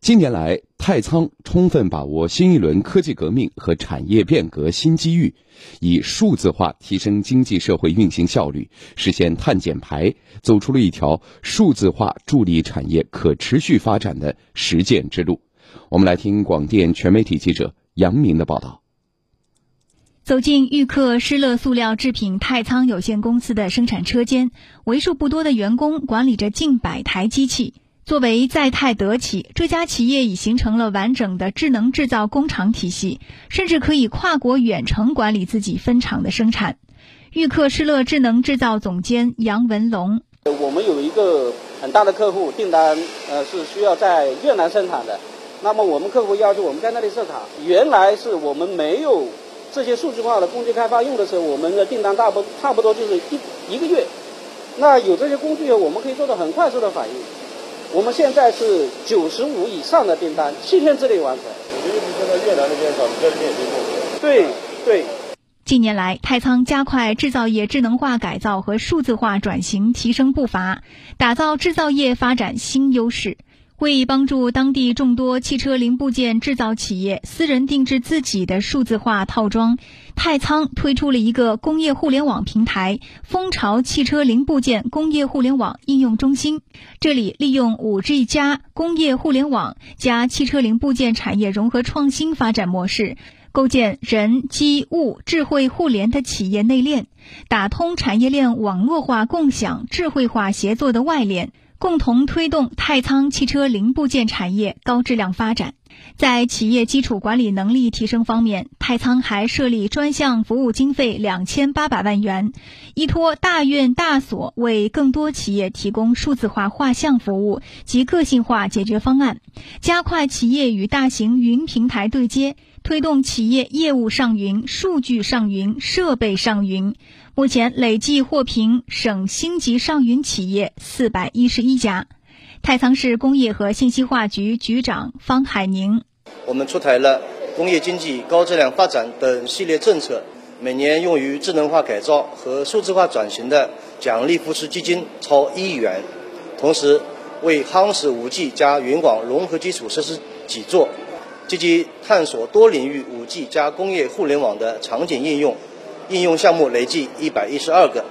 近年来，太仓充分把握新一轮科技革命和产业变革新机遇，以数字化提升经济社会运行效率，实现碳减排，走出了一条数字化助力产业可持续发展的实践之路。我们来听广电全媒体记者杨明的报道。走进豫克施乐塑料制品太仓有限公司的生产车间，为数不多的员工管理着近百台机器。作为在泰德企，这家企业已形成了完整的智能制造工厂体系，甚至可以跨国远程管理自己分厂的生产。豫克施乐智能制造总监杨文龙：我们有一个很大的客户订单，呃，是需要在越南生产的。那么我们客户要求我们在那里设厂。原来是我们没有这些数字化的工具开发用的时候，我们的订单大不差不多就是一一个月。那有这些工具，我们可以做到很快速的反应。我们现在是九十五以上的订单，七天之内完成。我们一直现在越南那边找，你在这边也可以对对。近年来，太仓加快制造业智能化改造和数字化转型，提升步伐，打造制造业发展新优势。为帮助当地众多汽车零部件制造企业私人定制自己的数字化套装，太仓推出了一个工业互联网平台——蜂巢汽车零部件工业互联网应用中心。这里利用五 G 加工业互联网加汽车零部件产业融合创新发展模式，构建人机物智慧互联的企业内链，打通产业链网络化共享、智慧化协作的外链。共同推动太仓汽车零部件产业高质量发展。在企业基础管理能力提升方面，太仓还设立专项服务经费两千八百万元，依托大院大所，为更多企业提供数字化画像服务及个性化解决方案，加快企业与大型云平台对接。推动企业业务上云、数据上云、设备上云，目前累计获评省星级上云企业四百一十一家。太仓市工业和信息化局局长方海宁：我们出台了工业经济高质量发展等系列政策，每年用于智能化改造和数字化转型的奖励扶持基金超一亿元，同时为夯实五 G 加云网融合基础设施基座。积极探索多领域五 G 加工业互联网的场景应用，应用项目累计一百一十二个。